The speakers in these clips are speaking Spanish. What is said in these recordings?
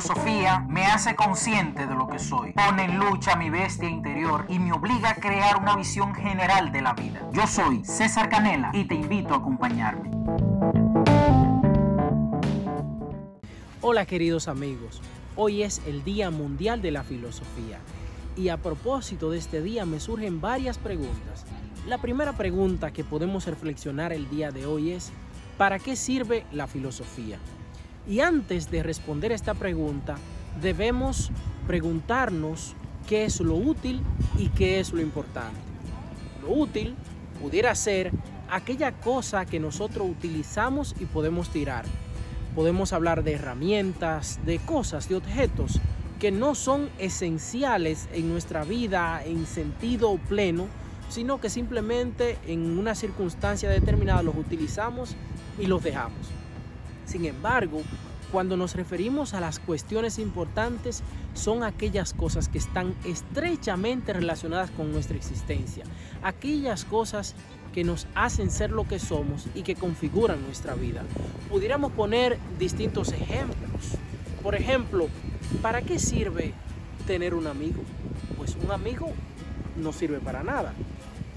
filosofía me hace consciente de lo que soy, pone en lucha mi bestia interior y me obliga a crear una visión general de la vida. Yo soy César Canela y te invito a acompañarme. Hola queridos amigos, hoy es el Día Mundial de la Filosofía y a propósito de este día me surgen varias preguntas. La primera pregunta que podemos reflexionar el día de hoy es, ¿para qué sirve la filosofía? Y antes de responder esta pregunta, debemos preguntarnos qué es lo útil y qué es lo importante. Lo útil pudiera ser aquella cosa que nosotros utilizamos y podemos tirar. Podemos hablar de herramientas, de cosas, de objetos que no son esenciales en nuestra vida en sentido pleno, sino que simplemente en una circunstancia determinada los utilizamos y los dejamos. Sin embargo, cuando nos referimos a las cuestiones importantes, son aquellas cosas que están estrechamente relacionadas con nuestra existencia. Aquellas cosas que nos hacen ser lo que somos y que configuran nuestra vida. Pudiéramos poner distintos ejemplos. Por ejemplo, ¿para qué sirve tener un amigo? Pues un amigo no sirve para nada.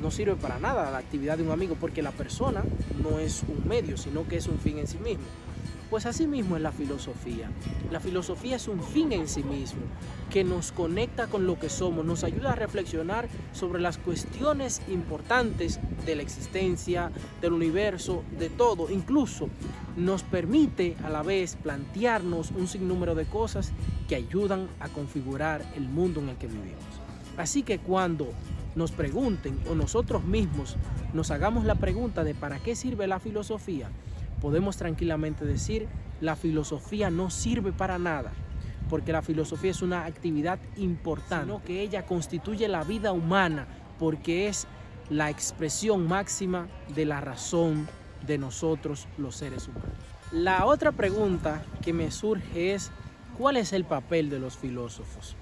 No sirve para nada la actividad de un amigo porque la persona no es un medio, sino que es un fin en sí mismo. Pues así mismo es la filosofía. La filosofía es un fin en sí mismo que nos conecta con lo que somos, nos ayuda a reflexionar sobre las cuestiones importantes de la existencia, del universo, de todo. Incluso nos permite a la vez plantearnos un sinnúmero de cosas que ayudan a configurar el mundo en el que vivimos. Así que cuando nos pregunten o nosotros mismos nos hagamos la pregunta de para qué sirve la filosofía, podemos tranquilamente decir, la filosofía no sirve para nada, porque la filosofía es una actividad importante, sino que ella constituye la vida humana, porque es la expresión máxima de la razón de nosotros los seres humanos. La otra pregunta que me surge es, ¿cuál es el papel de los filósofos?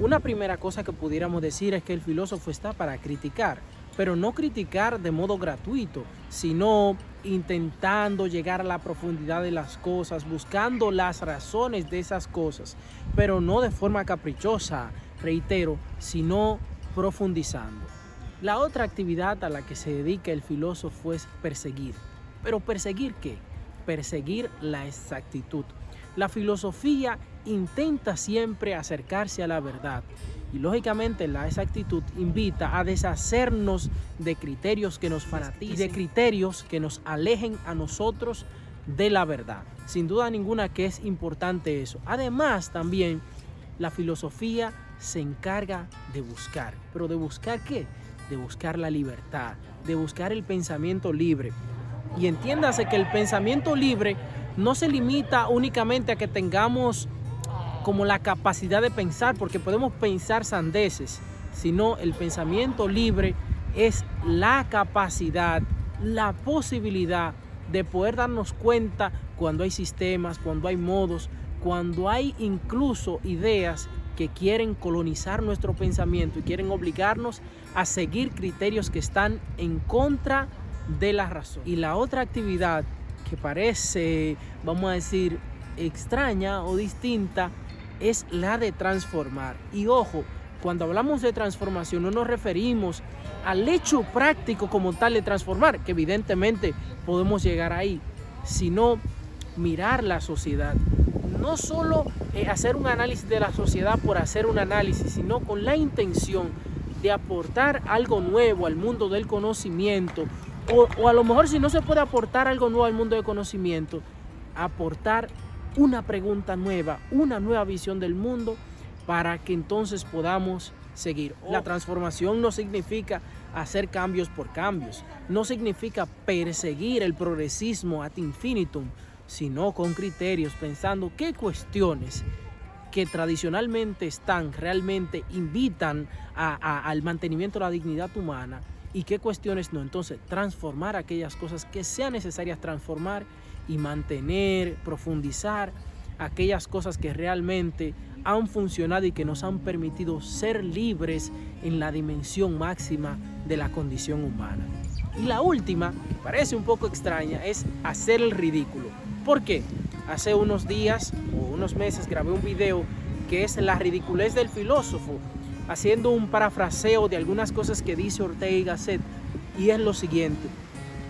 Una primera cosa que pudiéramos decir es que el filósofo está para criticar, pero no criticar de modo gratuito, sino intentando llegar a la profundidad de las cosas, buscando las razones de esas cosas, pero no de forma caprichosa, reitero, sino profundizando. La otra actividad a la que se dedica el filósofo es perseguir. ¿Pero perseguir qué? Perseguir la exactitud. La filosofía intenta siempre acercarse a la verdad, y lógicamente la exactitud invita a deshacernos de criterios que nos fanaticen y de criterios que nos alejen a nosotros de la verdad. Sin duda ninguna que es importante eso. Además también la filosofía se encarga de buscar. ¿Pero de buscar qué? De buscar la libertad, de buscar el pensamiento libre. Y entiéndase que el pensamiento libre no se limita únicamente a que tengamos como la capacidad de pensar, porque podemos pensar sandeces, sino el pensamiento libre es la capacidad, la posibilidad de poder darnos cuenta cuando hay sistemas, cuando hay modos, cuando hay incluso ideas que quieren colonizar nuestro pensamiento y quieren obligarnos a seguir criterios que están en contra de la razón. Y la otra actividad que parece, vamos a decir, extraña o distinta, es la de transformar. Y ojo, cuando hablamos de transformación no nos referimos al hecho práctico como tal de transformar, que evidentemente podemos llegar ahí, sino mirar la sociedad. No solo eh, hacer un análisis de la sociedad por hacer un análisis, sino con la intención de aportar algo nuevo al mundo del conocimiento, o, o a lo mejor si no se puede aportar algo nuevo al mundo del conocimiento, aportar una pregunta nueva, una nueva visión del mundo para que entonces podamos seguir. La transformación no significa hacer cambios por cambios, no significa perseguir el progresismo ad infinitum, sino con criterios, pensando qué cuestiones que tradicionalmente están, realmente invitan al mantenimiento de la dignidad humana y qué cuestiones no. Entonces, transformar aquellas cosas que sean necesarias transformar y mantener, profundizar aquellas cosas que realmente han funcionado y que nos han permitido ser libres en la dimensión máxima de la condición humana. Y la última, parece un poco extraña, es hacer el ridículo. ¿Por qué? hace unos días o unos meses grabé un video que es la ridiculez del filósofo, haciendo un parafraseo de algunas cosas que dice Ortega y Gasset, y es lo siguiente.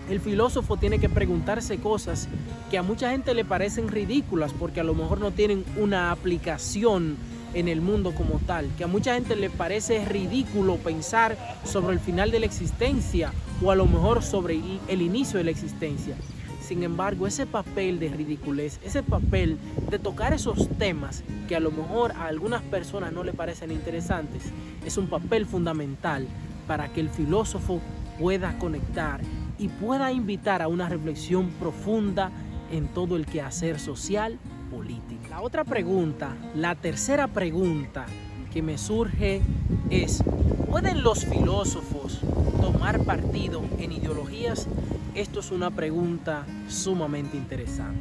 El filósofo tiene que preguntarse cosas que a mucha gente le parecen ridículas porque a lo mejor no tienen una aplicación en el mundo como tal, que a mucha gente le parece ridículo pensar sobre el final de la existencia o a lo mejor sobre el inicio de la existencia. Sin embargo, ese papel de ridiculez, ese papel de tocar esos temas que a lo mejor a algunas personas no le parecen interesantes, es un papel fundamental para que el filósofo pueda conectar y pueda invitar a una reflexión profunda en todo el quehacer social político. La otra pregunta, la tercera pregunta que me surge es, ¿pueden los filósofos tomar partido en ideologías? Esto es una pregunta sumamente interesante.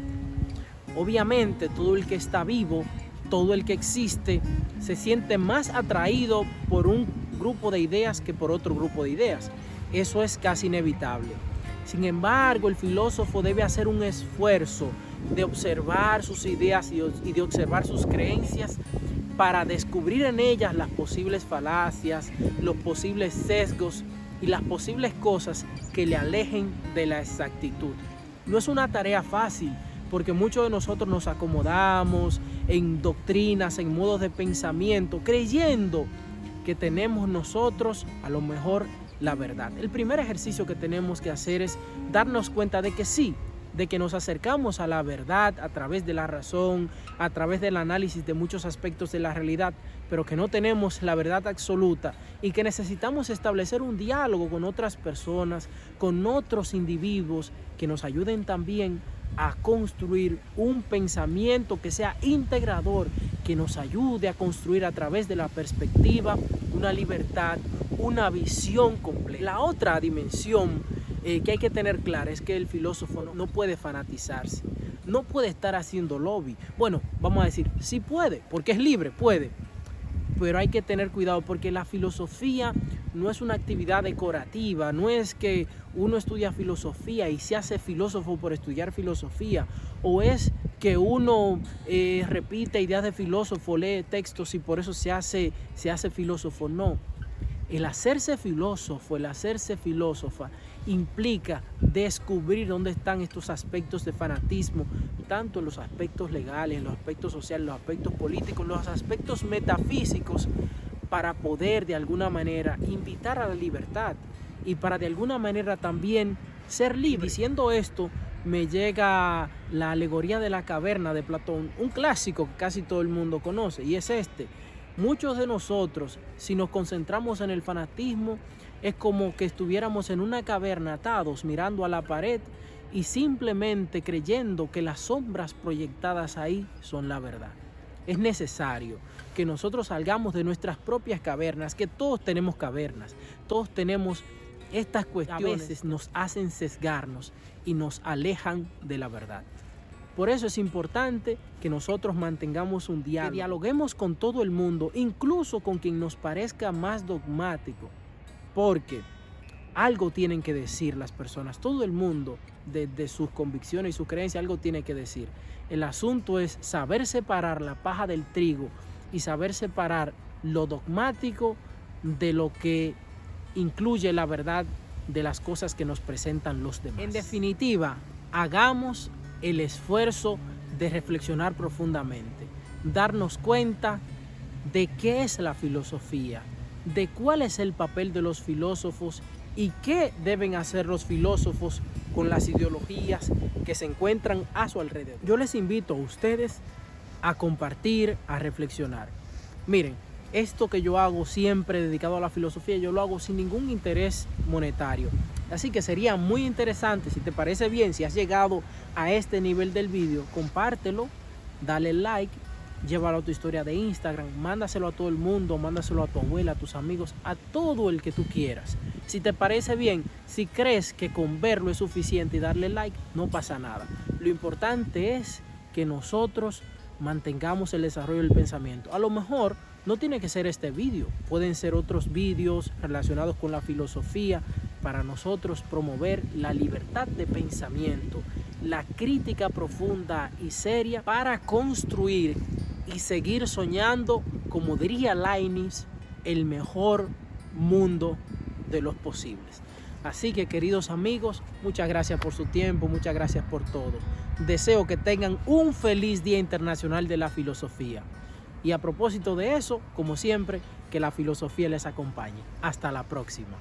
Obviamente todo el que está vivo, todo el que existe, se siente más atraído por un grupo de ideas que por otro grupo de ideas. Eso es casi inevitable. Sin embargo, el filósofo debe hacer un esfuerzo de observar sus ideas y de observar sus creencias para descubrir en ellas las posibles falacias, los posibles sesgos y las posibles cosas que le alejen de la exactitud. No es una tarea fácil porque muchos de nosotros nos acomodamos en doctrinas, en modos de pensamiento, creyendo que tenemos nosotros a lo mejor la verdad. El primer ejercicio que tenemos que hacer es darnos cuenta de que sí, de que nos acercamos a la verdad a través de la razón, a través del análisis de muchos aspectos de la realidad, pero que no tenemos la verdad absoluta y que necesitamos establecer un diálogo con otras personas, con otros individuos que nos ayuden también a construir un pensamiento que sea integrador, que nos ayude a construir a través de la perspectiva una libertad, una visión completa. La otra dimensión eh, que hay que tener clara es que el filósofo no, puede fanatizarse, no puede estar haciendo lobby. Bueno, vamos a decir, sí puede, porque es libre, puede. Pero hay que tener cuidado porque la filosofía no es una actividad decorativa, no es que uno estudia filosofía y se hace filósofo por estudiar filosofía, o es que uno eh, repite ideas de filósofo, lee textos y por eso se hace, se hace filósofo. No, el hacerse filósofo, el hacerse filósofa, implica descubrir dónde están estos aspectos de fanatismo, tanto en los aspectos legales, en los aspectos sociales, en los aspectos políticos, en los aspectos metafísicos, para poder de alguna manera invitar a la libertad y para de alguna manera también ser libre. Diciendo esto, me llega la alegoría de la caverna de Platón, un clásico que casi todo el mundo conoce, y es este Muchos de nosotros, si nos concentramos en el fanatismo, es como que estuviéramos en una caverna atados mirando a la pared y simplemente creyendo que las sombras proyectadas ahí son la verdad. Es necesario que nosotros salgamos de nuestras propias cavernas, que todos tenemos cavernas, todos tenemos estas cuestiones, a veces nos hacen sesgarnos y nos alejan de la verdad. Por eso es importante que nosotros mantengamos un diálogo, que dialoguemos con todo el mundo, incluso con quien nos parezca más dogmático, porque algo tienen que decir las personas, todo el mundo, desde sus convicciones y sus creencias, algo tiene que decir. El asunto es saber separar la paja del trigo y saber separar lo dogmático de lo que incluye la verdad de las cosas que nos presentan los demás. En definitiva, hagamos el esfuerzo de reflexionar profundamente, darnos cuenta de qué es la filosofía, de cuál es el papel de los filósofos y qué deben hacer los filósofos con las ideologías que se encuentran a su alrededor. Yo les invito a ustedes a compartir, a reflexionar. Miren, esto que yo hago siempre dedicado a la filosofía, yo lo hago sin ningún interés monetario. Así que sería muy interesante, si te parece bien, si has llegado a este nivel del vídeo, compártelo, dale like, llévalo a tu historia de Instagram, mándaselo a todo el mundo, mándaselo a tu abuela, a tus amigos, a todo el que tú quieras. Si te parece bien, si crees que con verlo es suficiente y darle like, no pasa nada. Lo importante es que nosotros mantengamos el desarrollo del pensamiento. A lo mejor no tiene que ser este vídeo, pueden ser otros vídeos relacionados con la filosofía para nosotros promover la libertad de pensamiento la crítica profunda y seria para construir y seguir soñando, como diría Lainis, el mejor mundo de los posibles. Así que queridos amigos, muchas gracias por su tiempo, muchas gracias por todo. Deseo que tengan un feliz Día Internacional de la Filosofía. Y a propósito de eso, como siempre, que la filosofía les acompañe. Hasta la próxima.